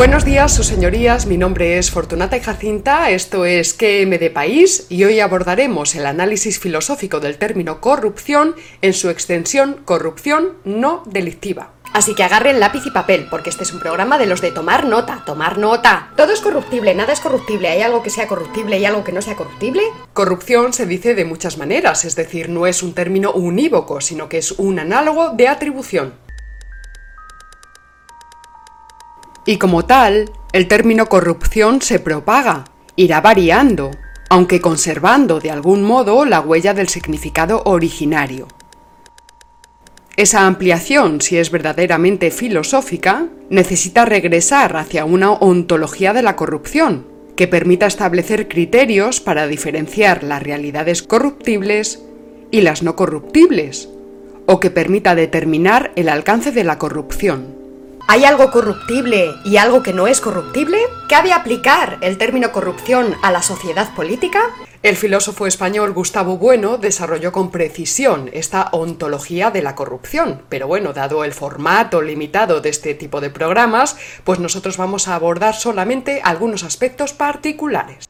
Buenos días, sus señorías. Mi nombre es Fortunata y Jacinta. Esto es QM de País y hoy abordaremos el análisis filosófico del término corrupción en su extensión corrupción no delictiva. Así que agarren lápiz y papel, porque este es un programa de los de tomar nota, tomar nota. Todo es corruptible, nada es corruptible. ¿Hay algo que sea corruptible y algo que no sea corruptible? Corrupción se dice de muchas maneras, es decir, no es un término unívoco, sino que es un análogo de atribución. Y como tal, el término corrupción se propaga, irá variando, aunque conservando de algún modo la huella del significado originario. Esa ampliación, si es verdaderamente filosófica, necesita regresar hacia una ontología de la corrupción, que permita establecer criterios para diferenciar las realidades corruptibles y las no corruptibles, o que permita determinar el alcance de la corrupción. ¿Hay algo corruptible y algo que no es corruptible? ¿Cabe aplicar el término corrupción a la sociedad política? El filósofo español Gustavo Bueno desarrolló con precisión esta ontología de la corrupción, pero bueno, dado el formato limitado de este tipo de programas, pues nosotros vamos a abordar solamente algunos aspectos particulares.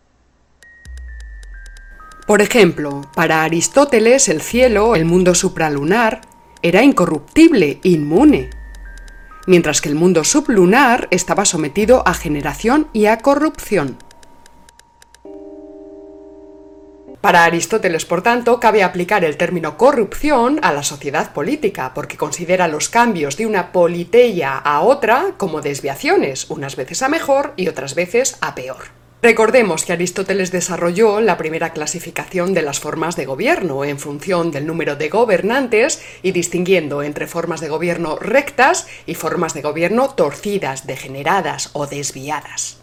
Por ejemplo, para Aristóteles el cielo, el mundo supralunar, era incorruptible, inmune, mientras que el mundo sublunar estaba sometido a generación y a corrupción. Para Aristóteles, por tanto, cabe aplicar el término corrupción a la sociedad política, porque considera los cambios de una politeia a otra como desviaciones, unas veces a mejor y otras veces a peor. Recordemos que Aristóteles desarrolló la primera clasificación de las formas de gobierno en función del número de gobernantes y distinguiendo entre formas de gobierno rectas y formas de gobierno torcidas, degeneradas o desviadas.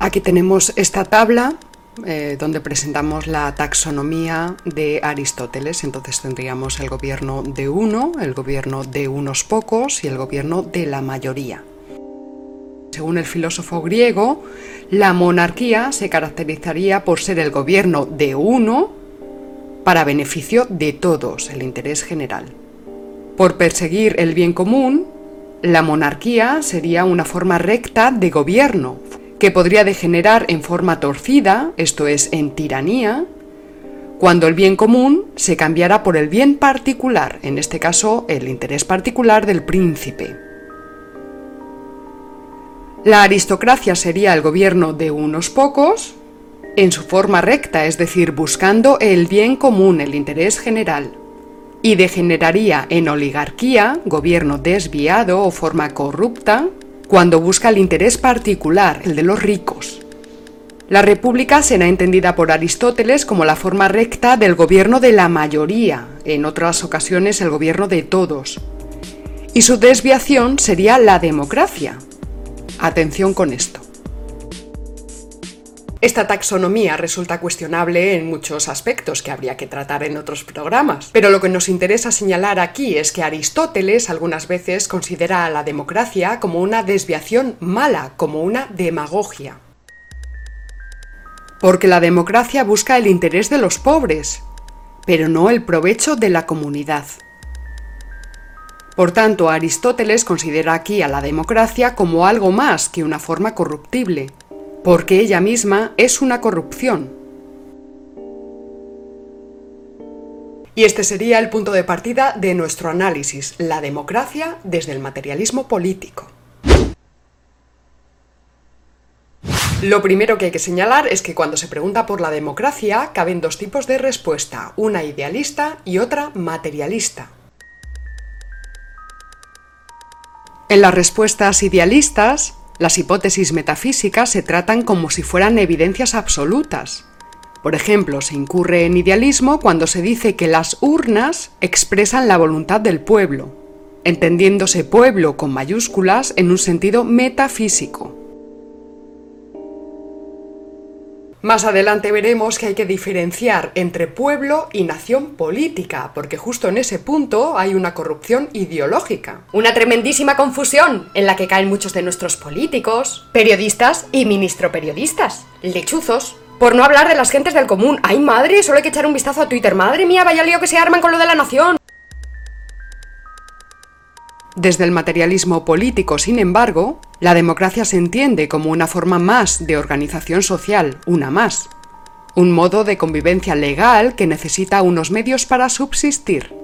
Aquí tenemos esta tabla eh, donde presentamos la taxonomía de Aristóteles. Entonces tendríamos el gobierno de uno, el gobierno de unos pocos y el gobierno de la mayoría. Según el filósofo griego, la monarquía se caracterizaría por ser el gobierno de uno para beneficio de todos, el interés general. Por perseguir el bien común, la monarquía sería una forma recta de gobierno, que podría degenerar en forma torcida, esto es, en tiranía, cuando el bien común se cambiara por el bien particular, en este caso el interés particular del príncipe. La aristocracia sería el gobierno de unos pocos, en su forma recta, es decir, buscando el bien común, el interés general, y degeneraría en oligarquía, gobierno desviado o forma corrupta, cuando busca el interés particular, el de los ricos. La república será entendida por Aristóteles como la forma recta del gobierno de la mayoría, en otras ocasiones el gobierno de todos. Y su desviación sería la democracia. Atención con esto. Esta taxonomía resulta cuestionable en muchos aspectos que habría que tratar en otros programas, pero lo que nos interesa señalar aquí es que Aristóteles algunas veces considera a la democracia como una desviación mala, como una demagogia. Porque la democracia busca el interés de los pobres, pero no el provecho de la comunidad. Por tanto, Aristóteles considera aquí a la democracia como algo más que una forma corruptible, porque ella misma es una corrupción. Y este sería el punto de partida de nuestro análisis, la democracia desde el materialismo político. Lo primero que hay que señalar es que cuando se pregunta por la democracia caben dos tipos de respuesta, una idealista y otra materialista. En las respuestas idealistas, las hipótesis metafísicas se tratan como si fueran evidencias absolutas. Por ejemplo, se incurre en idealismo cuando se dice que las urnas expresan la voluntad del pueblo, entendiéndose pueblo con mayúsculas en un sentido metafísico. Más adelante veremos que hay que diferenciar entre pueblo y nación política, porque justo en ese punto hay una corrupción ideológica. Una tremendísima confusión en la que caen muchos de nuestros políticos, periodistas y ministro periodistas, lechuzos. Por no hablar de las gentes del común. ¡Ay madre! Solo hay que echar un vistazo a Twitter. Madre mía, vaya lío que se arman con lo de la nación. Desde el materialismo político, sin embargo, la democracia se entiende como una forma más de organización social, una más, un modo de convivencia legal que necesita unos medios para subsistir.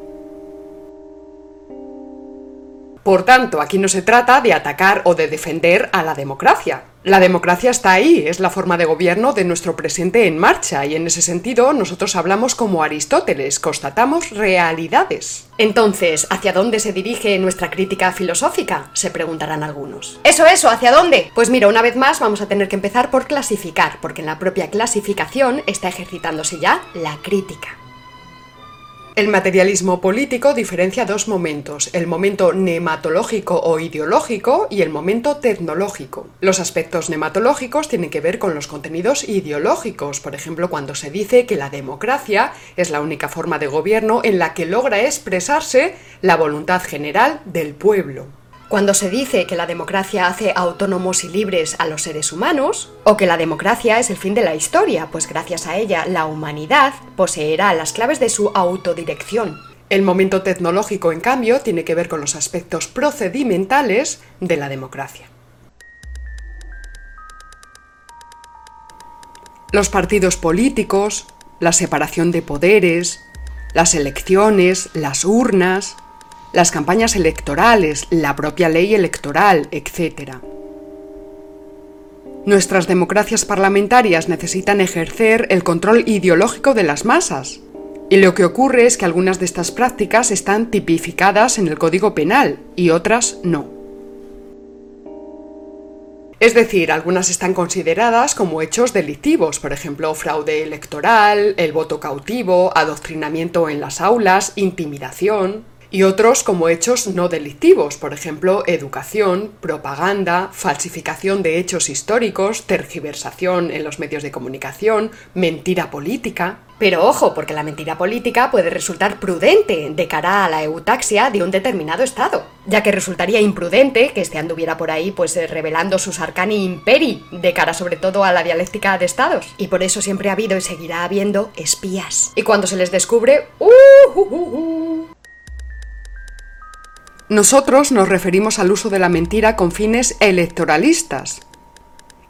Por tanto, aquí no se trata de atacar o de defender a la democracia. La democracia está ahí, es la forma de gobierno de nuestro presente en marcha, y en ese sentido nosotros hablamos como Aristóteles, constatamos realidades. Entonces, ¿hacia dónde se dirige nuestra crítica filosófica? Se preguntarán algunos. Eso, eso, ¿hacia dónde? Pues mira, una vez más vamos a tener que empezar por clasificar, porque en la propia clasificación está ejercitándose ya la crítica. El materialismo político diferencia dos momentos, el momento nematológico o ideológico y el momento tecnológico. Los aspectos nematológicos tienen que ver con los contenidos ideológicos, por ejemplo, cuando se dice que la democracia es la única forma de gobierno en la que logra expresarse la voluntad general del pueblo cuando se dice que la democracia hace autónomos y libres a los seres humanos, o que la democracia es el fin de la historia, pues gracias a ella la humanidad poseerá las claves de su autodirección. El momento tecnológico, en cambio, tiene que ver con los aspectos procedimentales de la democracia. Los partidos políticos, la separación de poderes, las elecciones, las urnas, las campañas electorales, la propia ley electoral, etc. Nuestras democracias parlamentarias necesitan ejercer el control ideológico de las masas. Y lo que ocurre es que algunas de estas prácticas están tipificadas en el Código Penal y otras no. Es decir, algunas están consideradas como hechos delictivos, por ejemplo, fraude electoral, el voto cautivo, adoctrinamiento en las aulas, intimidación y otros como hechos no delictivos, por ejemplo, educación, propaganda, falsificación de hechos históricos, tergiversación en los medios de comunicación, mentira política. Pero ojo, porque la mentira política puede resultar prudente de cara a la eutaxia de un determinado Estado, ya que resultaría imprudente que este anduviera por ahí pues eh, revelando sus arcani imperi de cara sobre todo a la dialéctica de Estados. Y por eso siempre ha habido y seguirá habiendo espías. Y cuando se les descubre, ¡uh! Nosotros nos referimos al uso de la mentira con fines electoralistas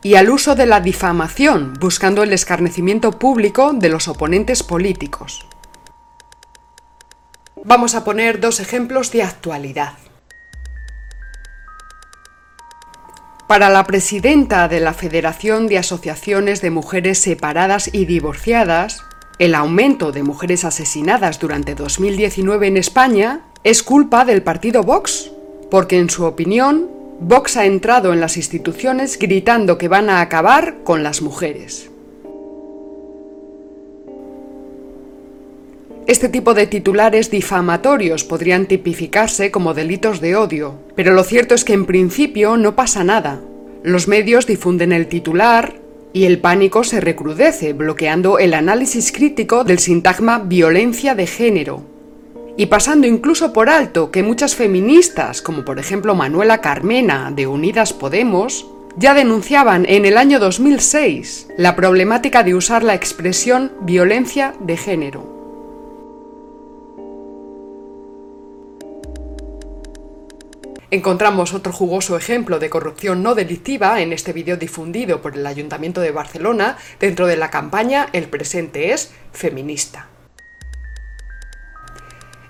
y al uso de la difamación buscando el escarnecimiento público de los oponentes políticos. Vamos a poner dos ejemplos de actualidad. Para la presidenta de la Federación de Asociaciones de Mujeres Separadas y Divorciadas, el aumento de mujeres asesinadas durante 2019 en España es culpa del partido Vox, porque en su opinión, Vox ha entrado en las instituciones gritando que van a acabar con las mujeres. Este tipo de titulares difamatorios podrían tipificarse como delitos de odio, pero lo cierto es que en principio no pasa nada. Los medios difunden el titular y el pánico se recrudece, bloqueando el análisis crítico del sintagma violencia de género, y pasando incluso por alto que muchas feministas, como por ejemplo Manuela Carmena de Unidas Podemos, ya denunciaban en el año 2006 la problemática de usar la expresión violencia de género. Encontramos otro jugoso ejemplo de corrupción no delictiva en este vídeo difundido por el Ayuntamiento de Barcelona dentro de la campaña El presente es feminista.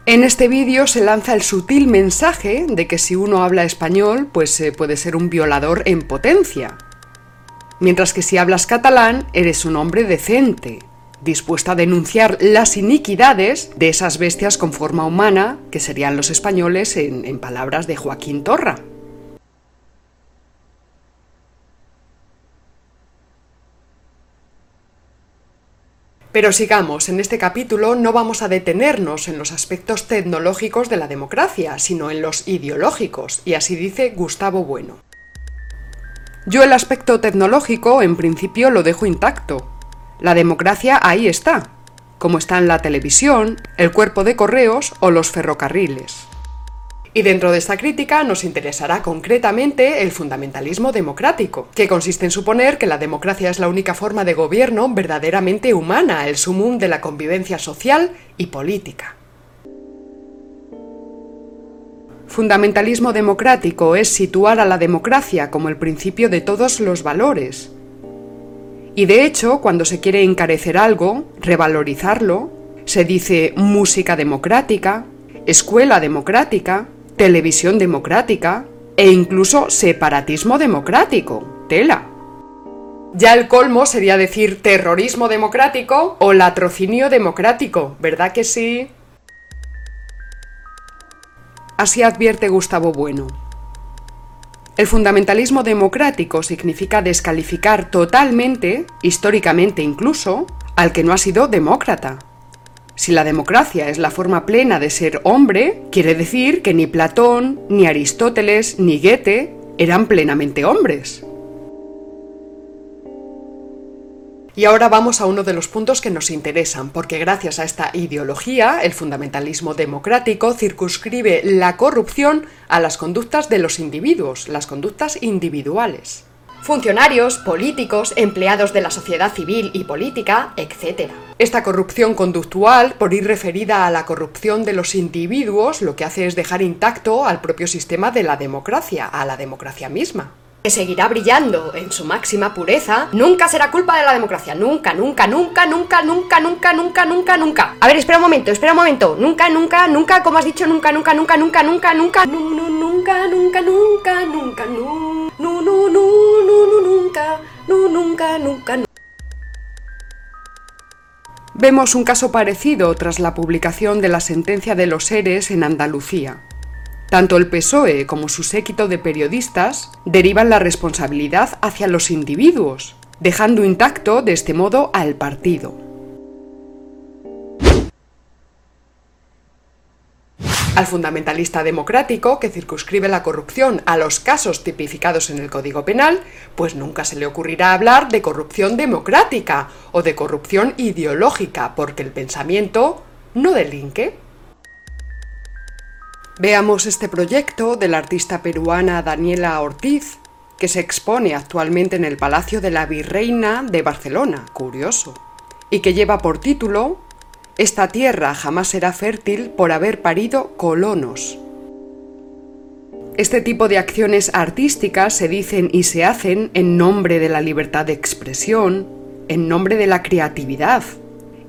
En este vídeo se lanza el sutil mensaje de que si uno habla español, pues eh, puede ser un violador en potencia. Mientras que si hablas catalán, eres un hombre decente, dispuesto a denunciar las iniquidades de esas bestias con forma humana, que serían los españoles en palabras de Joaquín Torra. Pero sigamos, en este capítulo no vamos a detenernos en los aspectos tecnológicos de la democracia, sino en los ideológicos, y así dice Gustavo Bueno. Yo el aspecto tecnológico en principio lo dejo intacto. La democracia ahí está, como están la televisión, el cuerpo de correos o los ferrocarriles. Y dentro de esta crítica nos interesará concretamente el fundamentalismo democrático, que consiste en suponer que la democracia es la única forma de gobierno verdaderamente humana, el sumum de la convivencia social y política. Fundamentalismo democrático es situar a la democracia como el principio de todos los valores. Y de hecho, cuando se quiere encarecer algo, revalorizarlo, se dice música democrática, escuela democrática, televisión democrática e incluso separatismo democrático. Tela. Ya el colmo sería decir terrorismo democrático o latrocinio democrático, ¿verdad que sí? Así advierte Gustavo Bueno. El fundamentalismo democrático significa descalificar totalmente, históricamente incluso, al que no ha sido demócrata. Si la democracia es la forma plena de ser hombre, quiere decir que ni Platón, ni Aristóteles, ni Goethe eran plenamente hombres. Y ahora vamos a uno de los puntos que nos interesan, porque gracias a esta ideología, el fundamentalismo democrático circunscribe la corrupción a las conductas de los individuos, las conductas individuales. Funcionarios, políticos, empleados de la sociedad civil y política, etc. Esta corrupción conductual, por ir referida a la corrupción de los individuos, lo que hace es dejar intacto al propio sistema de la democracia, a la democracia misma que seguirá brillando en su máxima pureza, nunca será culpa de la democracia. Nunca, nunca, nunca, nunca, nunca, nunca, nunca, nunca, nunca. A ver, espera un momento, espera un momento. Nunca, nunca, nunca, como has dicho, nunca, nunca, nunca, nunca, nunca, nunca. Nunca, nunca, nunca, nunca, no. No, no, no, no, no, nunca. Nunca, nunca. Vemos un caso parecido tras la publicación de la sentencia de los seres en Andalucía. Tanto el PSOE como su séquito de periodistas derivan la responsabilidad hacia los individuos, dejando intacto de este modo al partido. Al fundamentalista democrático, que circunscribe la corrupción a los casos tipificados en el Código Penal, pues nunca se le ocurrirá hablar de corrupción democrática o de corrupción ideológica, porque el pensamiento no delinque. Veamos este proyecto de la artista peruana Daniela Ortiz, que se expone actualmente en el Palacio de la Virreina de Barcelona, curioso, y que lleva por título Esta tierra jamás será fértil por haber parido colonos. Este tipo de acciones artísticas se dicen y se hacen en nombre de la libertad de expresión, en nombre de la creatividad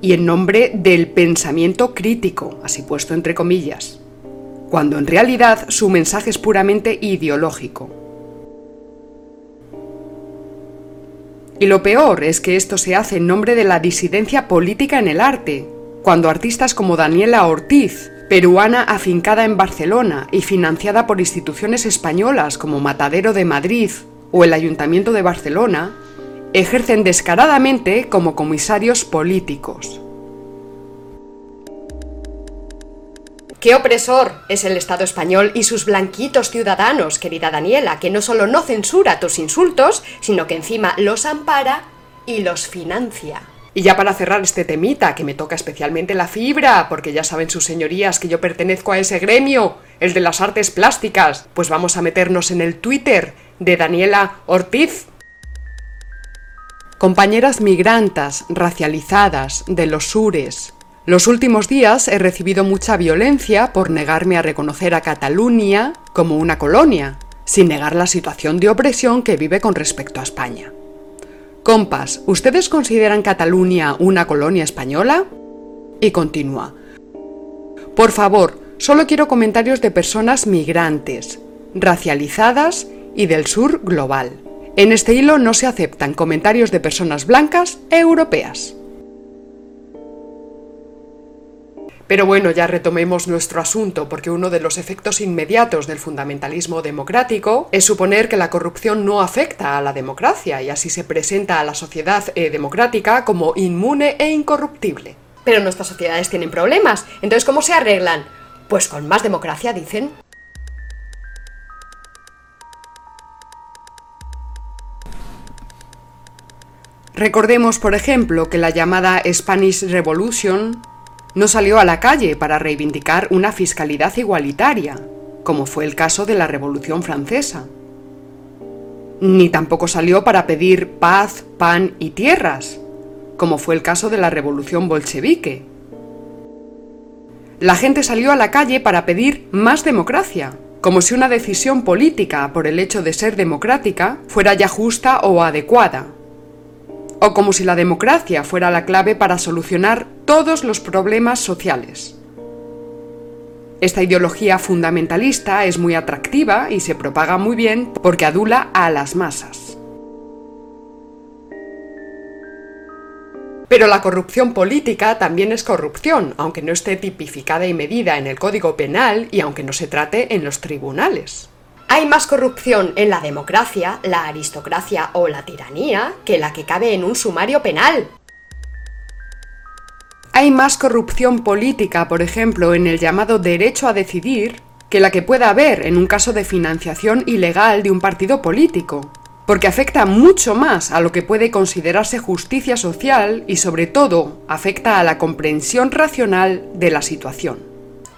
y en nombre del pensamiento crítico, así puesto entre comillas cuando en realidad su mensaje es puramente ideológico. Y lo peor es que esto se hace en nombre de la disidencia política en el arte, cuando artistas como Daniela Ortiz, peruana afincada en Barcelona y financiada por instituciones españolas como Matadero de Madrid o el Ayuntamiento de Barcelona, ejercen descaradamente como comisarios políticos. Qué opresor es el Estado español y sus blanquitos ciudadanos, querida Daniela, que no solo no censura tus insultos, sino que encima los ampara y los financia. Y ya para cerrar este temita, que me toca especialmente la fibra, porque ya saben sus señorías que yo pertenezco a ese gremio, el de las artes plásticas, pues vamos a meternos en el Twitter de Daniela Ortiz. Compañeras migrantas, racializadas, de los sures, los últimos días he recibido mucha violencia por negarme a reconocer a Cataluña como una colonia, sin negar la situación de opresión que vive con respecto a España. Compas, ¿ustedes consideran Cataluña una colonia española? Y continúa. Por favor, solo quiero comentarios de personas migrantes, racializadas y del sur global. En este hilo no se aceptan comentarios de personas blancas e europeas. Pero bueno, ya retomemos nuestro asunto, porque uno de los efectos inmediatos del fundamentalismo democrático es suponer que la corrupción no afecta a la democracia y así se presenta a la sociedad eh, democrática como inmune e incorruptible. Pero nuestras sociedades tienen problemas, entonces ¿cómo se arreglan? Pues con más democracia, dicen. Recordemos, por ejemplo, que la llamada Spanish Revolution no salió a la calle para reivindicar una fiscalidad igualitaria, como fue el caso de la Revolución Francesa. Ni tampoco salió para pedir paz, pan y tierras, como fue el caso de la Revolución Bolchevique. La gente salió a la calle para pedir más democracia, como si una decisión política, por el hecho de ser democrática, fuera ya justa o adecuada, o como si la democracia fuera la clave para solucionar todos los problemas sociales. Esta ideología fundamentalista es muy atractiva y se propaga muy bien porque adula a las masas. Pero la corrupción política también es corrupción, aunque no esté tipificada y medida en el Código Penal y aunque no se trate en los tribunales. Hay más corrupción en la democracia, la aristocracia o la tiranía que la que cabe en un sumario penal. Hay más corrupción política, por ejemplo, en el llamado derecho a decidir, que la que pueda haber en un caso de financiación ilegal de un partido político porque afecta mucho más a lo que puede considerarse justicia social y sobre todo afecta a la comprensión racional de la situación.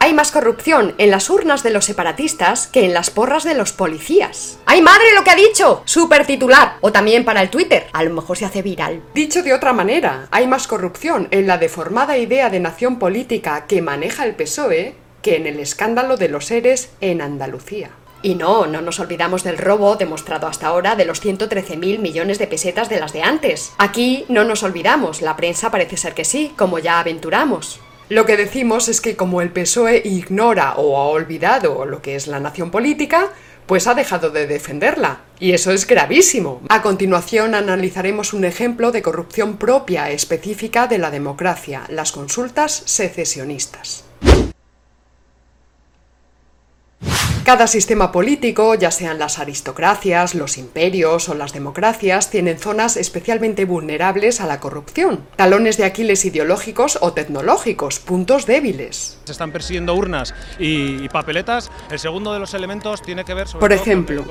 Hay más corrupción en las urnas de los separatistas que en las porras de los policías. ¡Ay madre lo que ha dicho! Super titular. O también para el Twitter. A lo mejor se hace viral. Dicho de otra manera, hay más corrupción en la deformada idea de nación política que maneja el PSOE que en el escándalo de los seres en Andalucía. Y no, no nos olvidamos del robo demostrado hasta ahora de los 113.000 millones de pesetas de las de antes. Aquí no nos olvidamos, la prensa parece ser que sí, como ya aventuramos. Lo que decimos es que como el PSOE ignora o ha olvidado lo que es la nación política, pues ha dejado de defenderla. Y eso es gravísimo. A continuación analizaremos un ejemplo de corrupción propia específica de la democracia, las consultas secesionistas. Cada sistema político, ya sean las aristocracias, los imperios o las democracias, tienen zonas especialmente vulnerables a la corrupción, talones de Aquiles ideológicos o tecnológicos, puntos débiles. Se están persiguiendo urnas y, papeletas. El segundo de los elementos tiene que ver sobre Por ejemplo,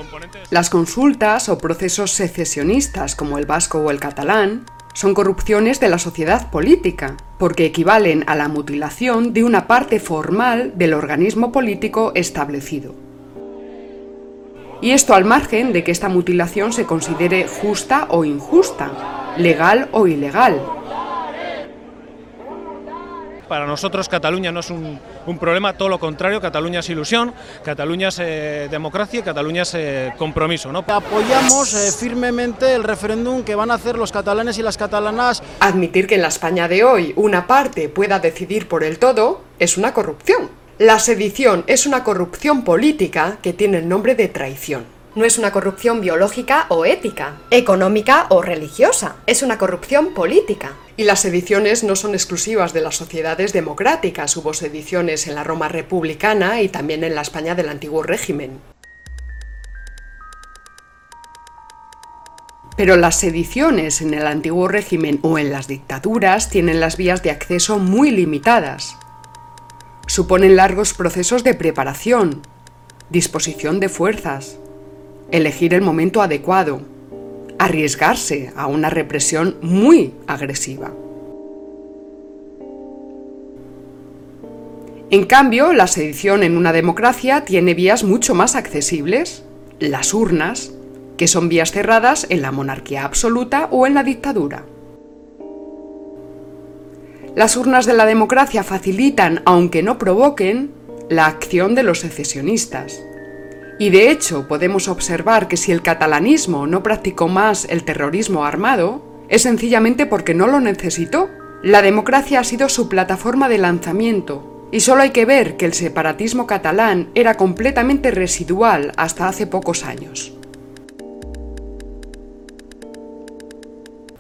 las consultas o procesos secesionistas como el vasco o el catalán son corrupciones de la sociedad política, porque equivalen a la mutilación de una parte formal del organismo político establecido. Y esto al margen de que esta mutilación se considere justa o injusta, legal o ilegal, para nosotros Cataluña no es un, problema, todo lo contrario, Cataluña es ilusión, Cataluña es eh, democracia y Cataluña es eh, compromiso. ¿no? Apoyamos eh, firmemente el referéndum que van a hacer los catalanes y las catalanas. Admitir que en la España de hoy una parte pueda decidir por el todo es una corrupción. La sedición es una corrupción política que tiene el nombre de traición. No es una corrupción biológica o ética, económica o religiosa, es una corrupción política. Y las sediciones no son exclusivas de las sociedades democráticas, hubo sediciones en la Roma republicana y también en la España del antiguo régimen. Pero las sediciones en el antiguo régimen o en las dictaduras tienen las vías de acceso muy limitadas. Suponen largos procesos de preparación, disposición de fuerzas, elegir el momento adecuado, arriesgarse a una represión muy agresiva. En cambio, la sedición en una democracia tiene vías mucho más accesibles, las urnas, que son vías cerradas en la monarquía absoluta o en la dictadura. Las urnas de la democracia facilitan, aunque no provoquen, la acción de los secesionistas. Y de hecho podemos observar que si el catalanismo no practicó más el terrorismo armado, es sencillamente porque no lo necesitó. La democracia ha sido su plataforma de lanzamiento, y solo hay que ver que el separatismo catalán era completamente residual hasta hace pocos años.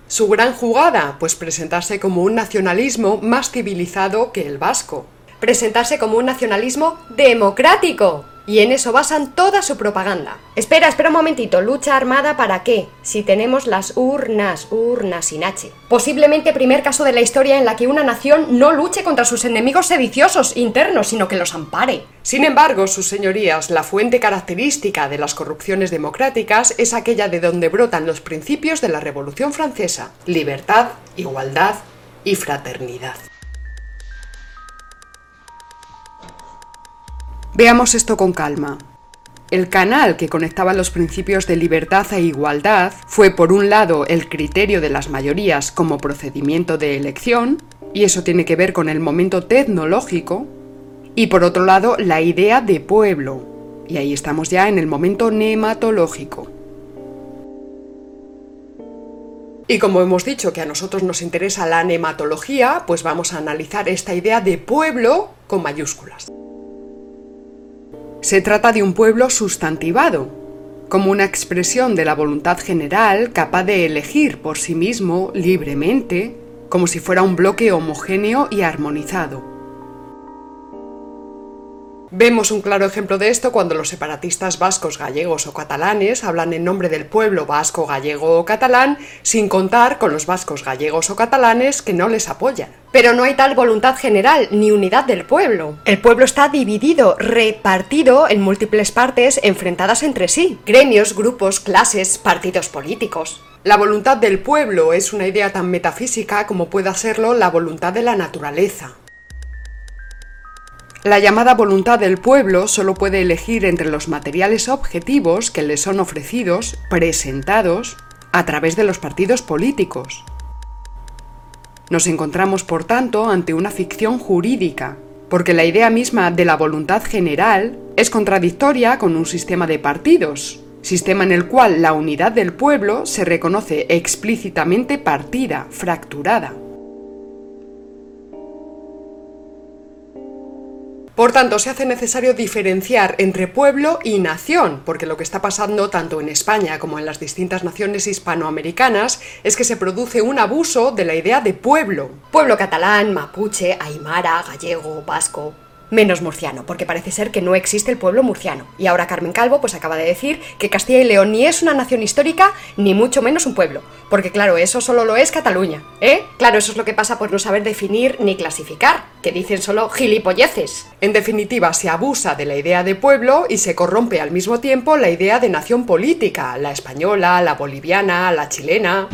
Su gran jugada, pues presentarse como un nacionalismo más civilizado que el vasco. Presentarse como un nacionalismo democrático, y en eso basan toda su propaganda. Espera, espera un momentito. ¿Lucha armada para qué? Si tenemos las urnas, urnas sin H. Posiblemente primer caso de la historia en la que una nación no luche contra sus enemigos sediciosos internos, sino que los ampare. Sin embargo, sus señorías, la fuente característica de las corrupciones democráticas es aquella de donde brotan los principios de la Revolución Francesa. Libertad, igualdad y fraternidad. Veamos esto con calma. El canal que conectaba los principios de libertad e igualdad fue por un lado el criterio de las mayorías como procedimiento de elección, y eso tiene que ver con el momento tecnológico, y por otro lado la idea de pueblo, Y ahí estamos ya en el momento nematológico. Y como hemos dicho que a nosotros nos interesa la nematología, pues vamos a analizar esta idea de pueblo con mayúsculas. Se trata de un pueblo sustantivado, como una expresión de la voluntad general capaz de elegir por sí mismo libremente, como si fuera un bloque homogéneo y armonizado. Vemos un claro ejemplo de esto cuando los separatistas vascos, gallegos o catalanes hablan en nombre del pueblo vasco, gallego o catalán, sin contar con los vascos, gallegos o catalanes que no les apoyan. Pero no hay tal voluntad general ni unidad del pueblo. El pueblo está dividido, repartido en múltiples partes enfrentadas entre sí. Gremios, grupos, clases, partidos políticos. La voluntad del pueblo es una idea tan metafísica como pueda serlo la voluntad de la naturaleza. La llamada voluntad del pueblo solo puede elegir entre los materiales objetivos que le son ofrecidos, presentados, a través de los partidos políticos. Nos encontramos, por tanto, ante una ficción jurídica, porque la idea misma de la voluntad general es contradictoria con un sistema de partidos, sistema en el cual la unidad del pueblo se reconoce explícitamente partida, fracturada. Por tanto, se hace necesario diferenciar entre pueblo y nación, porque lo que está pasando tanto en España como en las distintas naciones hispanoamericanas es que se produce un abuso de la idea de pueblo. Pueblo catalán, mapuche, aymara, gallego, vasco menos murciano, porque parece ser que no existe el pueblo murciano. Y ahora Carmen Calvo pues acaba de decir que Castilla y León ni es una nación histórica, ni mucho menos un pueblo. Porque claro, eso solo lo es Cataluña, ¿eh? Claro, eso es lo que pasa por no saber definir ni clasificar, que dicen solo gilipolleces. En definitiva, se abusa de la idea de pueblo y se corrompe al mismo tiempo la idea de nación política, la española, la boliviana, la chilena.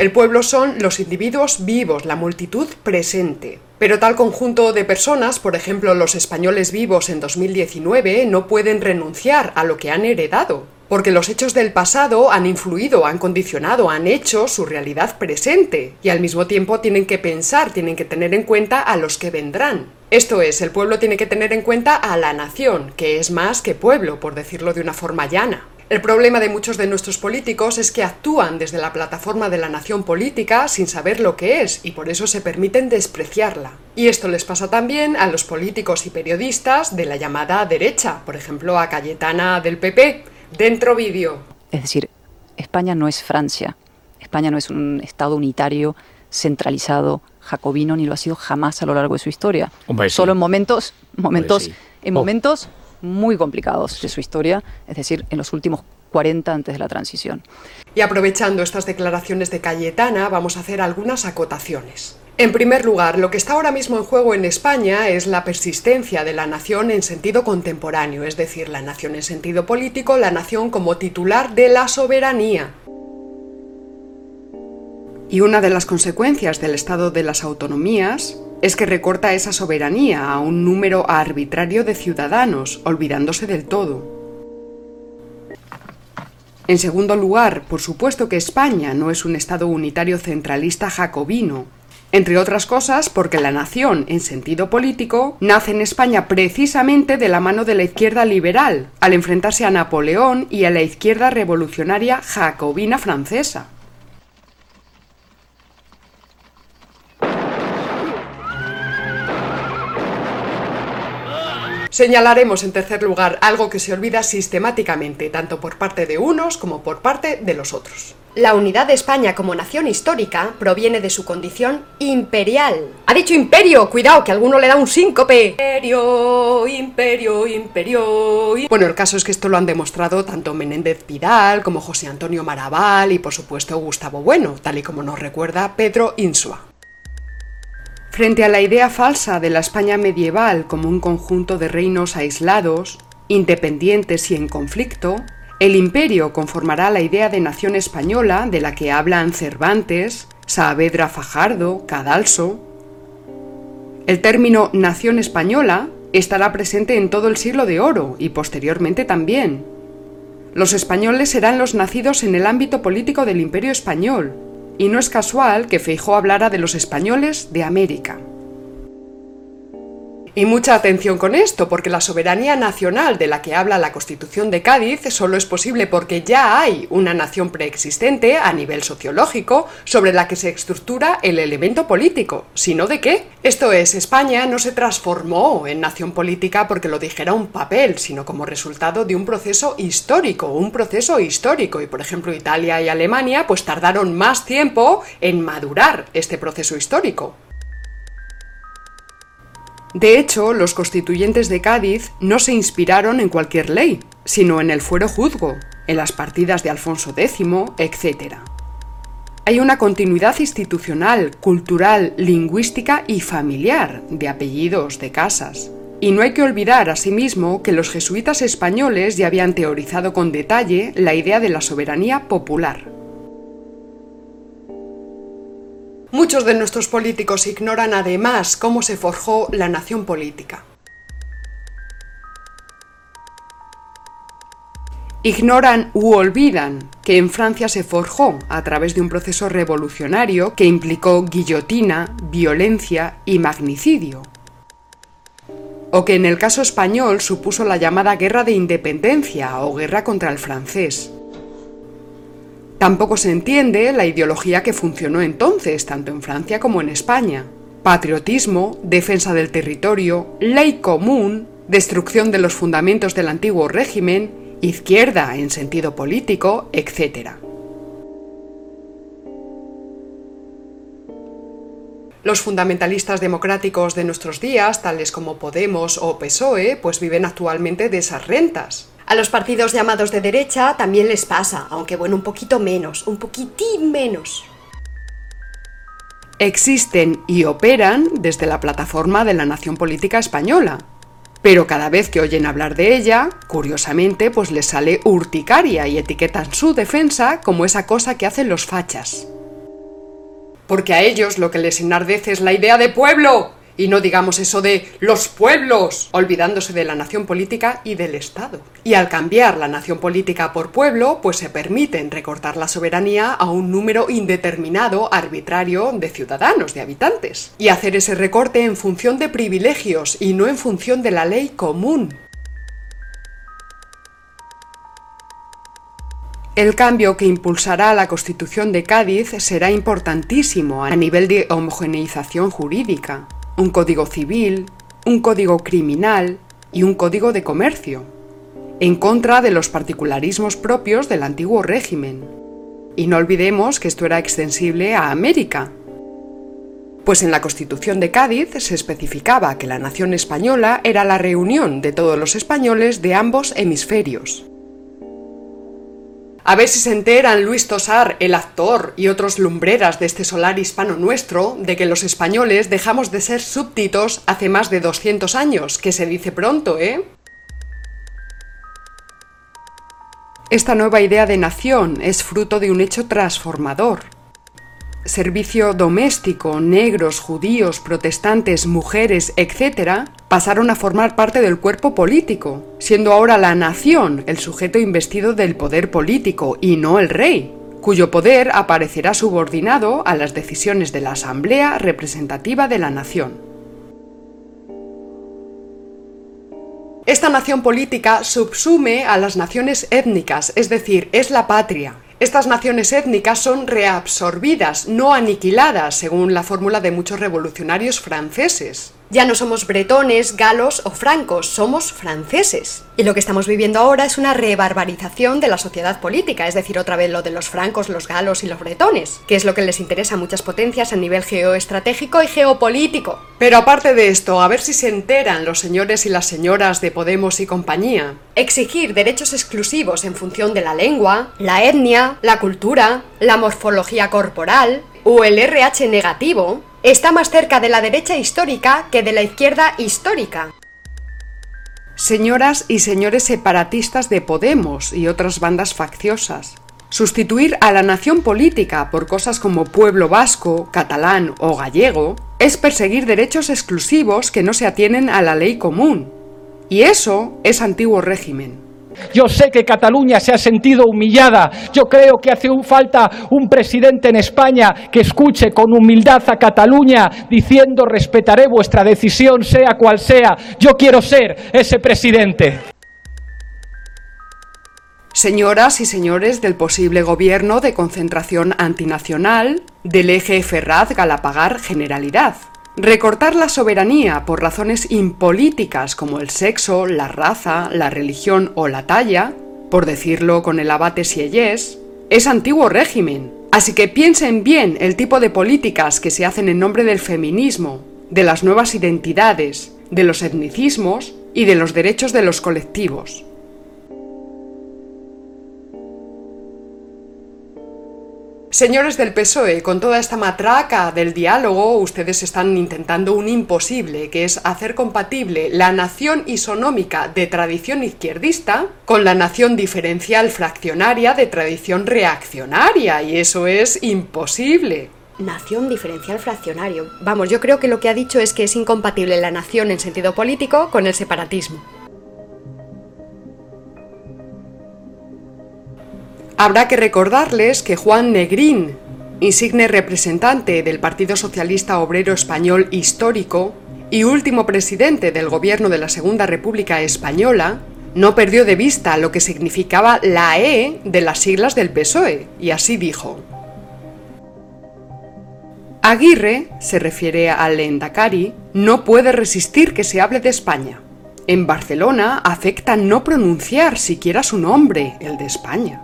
El pueblo son los individuos vivos, la multitud presente. Pero tal conjunto de personas, por ejemplo los españoles vivos en 2019, no pueden renunciar a lo que han heredado, porque los hechos del pasado han influido, han condicionado, han hecho su realidad presente, y al mismo tiempo tienen que pensar, tienen que tener en cuenta a los que vendrán. Esto es, el pueblo tiene que tener en cuenta a la nación, que es más que pueblo, por decirlo de una forma llana. El problema de muchos de nuestros políticos es que actúan desde la plataforma de la nación política sin saber lo que es y por eso se permiten despreciarla. Y esto les pasa también a los políticos y periodistas de la llamada derecha, por ejemplo a Cayetana del PP. Dentro vídeo. Es decir, España no es Francia. España no es un Estado unitario, centralizado, jacobino, ni lo ha sido jamás a lo largo de su historia. Solo en momentos, momentos, en momentos muy complicados de su historia, es decir, en los últimos 40 antes de la transición. Y aprovechando estas declaraciones de Cayetana, vamos a hacer algunas acotaciones. En primer lugar, lo que está ahora mismo en juego en España es la persistencia de la nación en sentido contemporáneo, es decir, la nación en sentido político, la nación como titular de la soberanía. Y una de las consecuencias del estado de las autonomías es que recorta esa soberanía a un número arbitrario de ciudadanos, olvidándose del todo. En segundo lugar, por supuesto que España no es un Estado unitario centralista jacobino, entre otras cosas porque la nación, en sentido político, nace en España precisamente de la mano de la izquierda liberal, al enfrentarse a Napoleón y a la izquierda revolucionaria jacobina francesa. Señalaremos en tercer lugar algo que se olvida sistemáticamente, tanto por parte de unos como por parte de los otros. La unidad de España como nación histórica proviene de su condición imperial. Ha dicho imperio, cuidado, que alguno le da un síncope. Imperio, imperio, imperio. Bueno, el caso es que esto lo han demostrado tanto Menéndez Pidal como José Antonio Maraval y por supuesto Gustavo Bueno, tal y como nos recuerda Pedro Insua. Frente a la idea falsa de la España medieval como un conjunto de reinos aislados, independientes y en conflicto, el imperio conformará la idea de nación española de la que hablan Cervantes, Saavedra Fajardo, Cadalso. El término nación española estará presente en todo el siglo de oro y posteriormente también. Los españoles serán los nacidos en el ámbito político del imperio español, y no es casual que Feijó hablara de los españoles de América. Y mucha atención con esto, porque la soberanía nacional de la que habla la Constitución de Cádiz solo es posible porque ya hay una nación preexistente a nivel sociológico sobre la que se estructura el elemento político. Si no, ¿de qué? Esto es, España no se transformó en nación política porque lo dijera un papel, sino como resultado de un proceso histórico, un proceso histórico. Y por ejemplo, Italia y Alemania pues tardaron más tiempo en madurar este proceso histórico. De hecho, los constituyentes de Cádiz no se inspiraron en cualquier ley, sino en el fuero juzgo, en las partidas de Alfonso X, etc. Hay una continuidad institucional, cultural, lingüística y familiar de apellidos, de casas. Y no hay que olvidar asimismo que los jesuitas españoles ya habían teorizado con detalle la idea de la soberanía popular. Muchos de nuestros políticos ignoran además cómo se forjó la nación política. Ignoran u olvidan que en Francia se forjó a través de un proceso revolucionario que implicó guillotina, violencia y magnicidio. O que en el caso español supuso la llamada Guerra de Independencia o Guerra contra el francés. Tampoco se entiende la ideología que funcionó entonces, tanto en Francia como en España. Patriotismo, defensa del territorio, ley común, destrucción de los fundamentos del antiguo régimen, izquierda en sentido político, etc. Los fundamentalistas democráticos de nuestros días, tales como Podemos o PSOE, pues viven actualmente de esas rentas. A los partidos llamados de derecha también les pasa, aunque bueno, un poquito menos, un poquitín menos. Existen y operan desde la plataforma de la Nación Política Española, pero cada vez que oyen hablar de ella, curiosamente, pues les sale urticaria y etiquetan su defensa como esa cosa que hacen los fachas. Porque a ellos lo que les enardece es la idea de pueblo, y no digamos eso de los pueblos, olvidándose de la nación política y del Estado. Y al cambiar la nación política por pueblo, pues se permiten recortar la soberanía a un número indeterminado, arbitrario, de ciudadanos, de habitantes. Y hacer ese recorte en función de privilegios y no en función de la ley común. El cambio que impulsará la Constitución de Cádiz será importantísimo a nivel de homogeneización jurídica un código civil, un código criminal y un código de comercio, en contra de los particularismos propios del antiguo régimen. Y no olvidemos que esto era extensible a América, pues en la Constitución de Cádiz se especificaba que la nación española era la reunión de todos los españoles de ambos hemisferios. A ver si se enteran Luis Tosar, el actor, y otros lumbreras de este solar hispano nuestro, de que los españoles dejamos de ser súbditos hace más de 200 años, que se dice pronto, ¿eh? Esta nueva idea de nación es fruto de un hecho transformador, servicio doméstico, negros, judíos, protestantes, mujeres, etc., pasaron a formar parte del cuerpo político, siendo ahora la nación el sujeto investido del poder político y no el rey, cuyo poder aparecerá subordinado a las decisiones de la Asamblea Representativa de la Nación. Esta nación política subsume a las naciones étnicas, es decir, es la patria, estas naciones étnicas son reabsorbidas, no aniquiladas, según la fórmula de muchos revolucionarios franceses. Ya no somos bretones, galos o francos, somos franceses. Y lo que estamos viviendo ahora es una rebarbarización de la sociedad política, es decir, otra vez lo de los francos, los galos y los bretones, que es lo que les interesa a muchas potencias a nivel geoestratégico y geopolítico. Pero aparte de esto, a ver si se enteran los señores y las señoras de Podemos y compañía. Exigir derechos exclusivos en función de la lengua, la etnia, la cultura, la morfología corporal o el RH negativo está más cerca de la derecha histórica que de la izquierda histórica. Señoras y señores separatistas de Podemos y otras bandas facciosas, sustituir a la nación política por cosas como pueblo vasco, catalán o gallego es perseguir derechos exclusivos que no se atienen a la ley común. Y eso es antiguo régimen. Yo sé que Cataluña se ha sentido humillada. Yo creo que hace falta un presidente en España que escuche con humildad a Cataluña diciendo respetaré vuestra decisión sea cual sea. Yo quiero ser ese presidente. Señoras y señores del posible gobierno de concentración antinacional del eje Ferraz-Galapagar Generalidad. Recortar la soberanía por razones impolíticas como el sexo, la raza, la religión o la talla, por decirlo con el abate Sieyès, es antiguo régimen. Así que piensen bien el tipo de políticas que se hacen en nombre del feminismo, de las nuevas identidades, de los etnicismos y de los derechos de los colectivos. Señores del PSOE, con toda esta matraca del diálogo, ustedes están intentando un imposible, que es hacer compatible la nación isonómica de tradición izquierdista con la nación diferencial fraccionaria de tradición reaccionaria, y eso es imposible. Nación diferencial fraccionario. Vamos, yo creo que lo que ha dicho es que es incompatible la nación en sentido político con el separatismo. Habrá que recordarles que Juan Negrín, insigne representante del Partido Socialista Obrero Español histórico y último presidente del gobierno de la Segunda República Española, no perdió de vista lo que significaba la E de las siglas del PSOE, y así dijo. Aguirre, se refiere al Endacari, no puede resistir que se hable de España. En Barcelona afecta no pronunciar siquiera su nombre, el de España.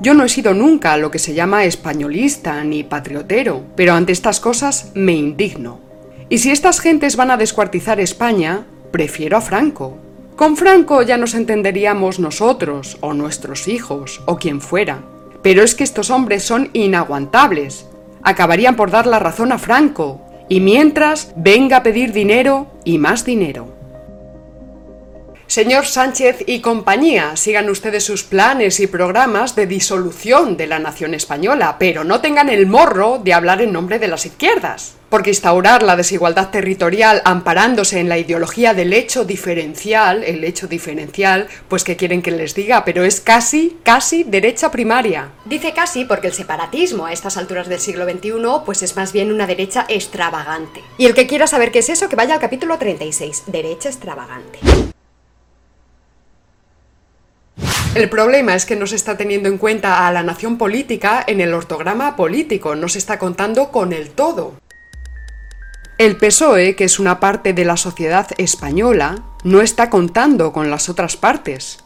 Yo no he sido nunca lo que se llama españolista ni patriotero, pero ante estas cosas me indigno. Y si estas gentes van a descuartizar España, prefiero a Franco. Con Franco ya nos entenderíamos nosotros, o nuestros hijos, o quien fuera. Pero es que estos hombres son inaguantables. Acabarían por dar la razón a Franco, y mientras venga a pedir dinero y más dinero. Señor Sánchez y compañía, sigan ustedes sus planes y programas de disolución de la nación española, pero no tengan el morro de hablar en nombre de las izquierdas. Porque instaurar la desigualdad territorial amparándose en la ideología del hecho diferencial, el hecho diferencial, pues que quieren que les diga, pero es casi, casi derecha primaria. Dice casi porque el separatismo a estas alturas del siglo XXI pues es más bien una derecha extravagante. Y el que quiera saber qué es eso, que vaya al capítulo 36, derecha extravagante. El problema es que no se está teniendo en cuenta a la nación política en el ortograma político, no se está contando con el todo. El PSOE, que es una parte de la sociedad española, no está contando con las otras partes.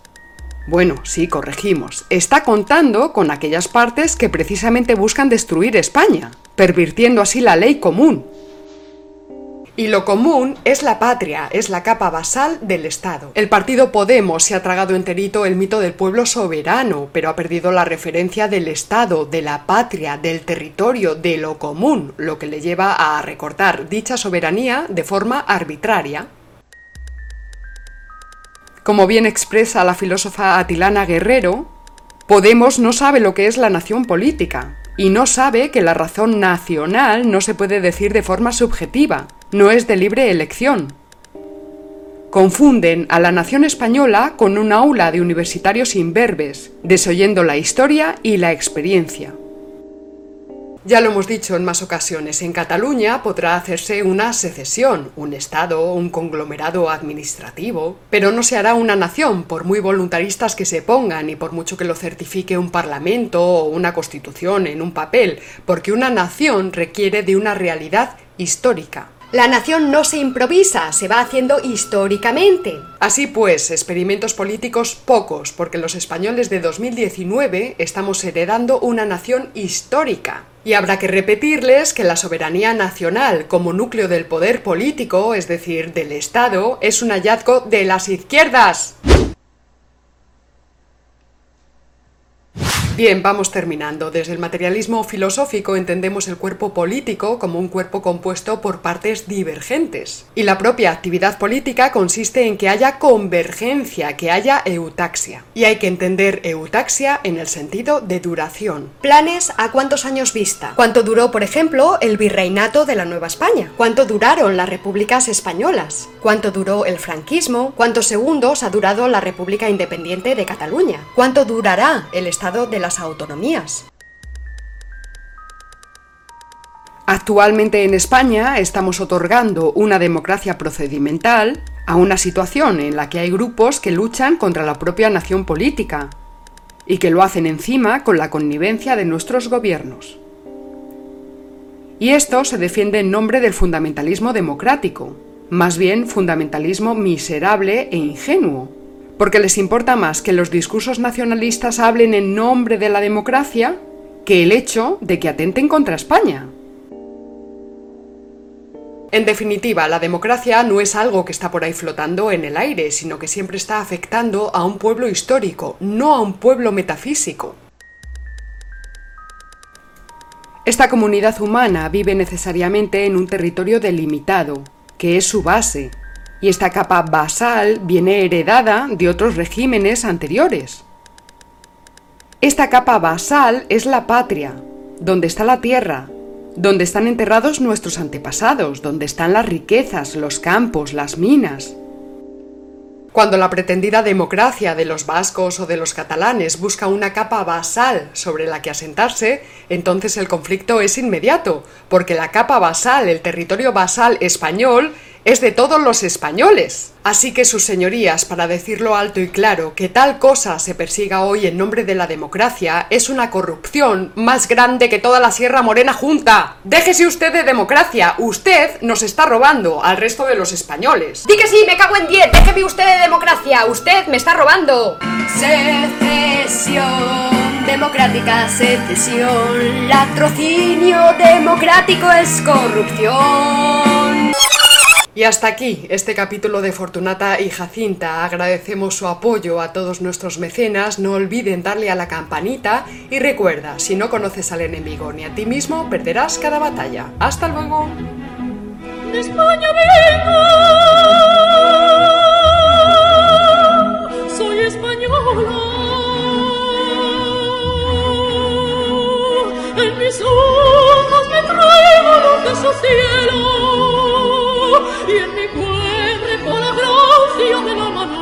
Bueno, sí, corregimos. Está contando con aquellas partes que precisamente buscan destruir España, pervirtiendo así la ley común, y lo común es la patria, es la capa basal del Estado. El partido Podemos se ha tragado enterito el mito del pueblo soberano, pero ha perdido la referencia del Estado, de la patria, del territorio, de lo común, lo que le lleva a recortar dicha soberanía de forma arbitraria. Como bien expresa la filósofa Atilana Guerrero, Podemos no sabe lo que es la nación política y no sabe que la razón nacional no se puede decir de forma subjetiva, no es de libre elección. Confunden a la nación española con un aula de universitarios imberbes, desoyendo la historia y la experiencia. Ya lo hemos dicho en más ocasiones, en Cataluña podrá hacerse una secesión, un Estado, un conglomerado administrativo, pero no se hará una nación, por muy voluntaristas que se pongan y por mucho que lo certifique un parlamento o una constitución en un papel, porque una nación requiere de una realidad histórica. La nación no se improvisa, se va haciendo históricamente. Así pues, experimentos políticos pocos, porque los españoles de 2019 estamos heredando una nación histórica. Y habrá que repetirles que la soberanía nacional como núcleo del poder político, es decir, del Estado, es un hallazgo de las izquierdas. Bien, vamos terminando. Desde el materialismo filosófico entendemos el cuerpo político como un cuerpo compuesto por partes divergentes. Y la propia actividad política consiste en que haya convergencia, que haya eutaxia. Y hay que entender eutaxia en el sentido de duración. Planes a cuántos años vista. ¿Cuánto duró, por ejemplo, el virreinato de la Nueva España? ¿Cuánto duraron las repúblicas españolas? ¿Cuánto duró el franquismo? ¿Cuántos segundos ha durado la República Independiente de Cataluña? ¿Cuánto durará el Estado de la autonomías. Actualmente en España estamos otorgando una democracia procedimental a una situación en la que hay grupos que luchan contra la propia nación política y que lo hacen encima con la connivencia de nuestros gobiernos. Y esto se defiende en nombre del fundamentalismo democrático, más bien fundamentalismo miserable e ingenuo, porque les importa más que los discursos nacionalistas hablen en nombre de la democracia que el hecho de que atenten contra España. En definitiva, la democracia no es algo que está por ahí flotando en el aire, sino que siempre está afectando a un pueblo histórico, no a un pueblo metafísico. Esta comunidad humana vive necesariamente en un territorio delimitado, que es su base, y esta capa basal viene heredada de otros regímenes anteriores. Esta capa basal es la patria, donde está la tierra, donde están enterrados nuestros antepasados, donde están las riquezas, los campos, las minas. Cuando la pretendida democracia de los vascos o de los catalanes busca una capa basal sobre la que asentarse, entonces el conflicto es inmediato, porque la capa basal, el territorio basal español, es de todos los españoles. Así que sus señorías, para decirlo alto y claro, que tal cosa se persiga hoy en nombre de la democracia es una corrupción más grande que toda la Sierra Morena junta. Déjese usted de democracia, usted nos está robando al resto de los españoles. Di que sí, me cago en 10, déjeme usted de democracia, usted me está robando. Secesión democrática, secesión, latrocinio democrático es corrupción. Y hasta aquí este capítulo de Fortunata y Jacinta. Agradecemos su apoyo a todos nuestros mecenas. No olviden darle a la campanita y recuerda, si no conoces al enemigo ni a ti mismo, perderás cada batalla. Hasta luego. De España vengo, soy española. En mis ojos me traigo de su cielo tiene cuerpo la gracia de la mano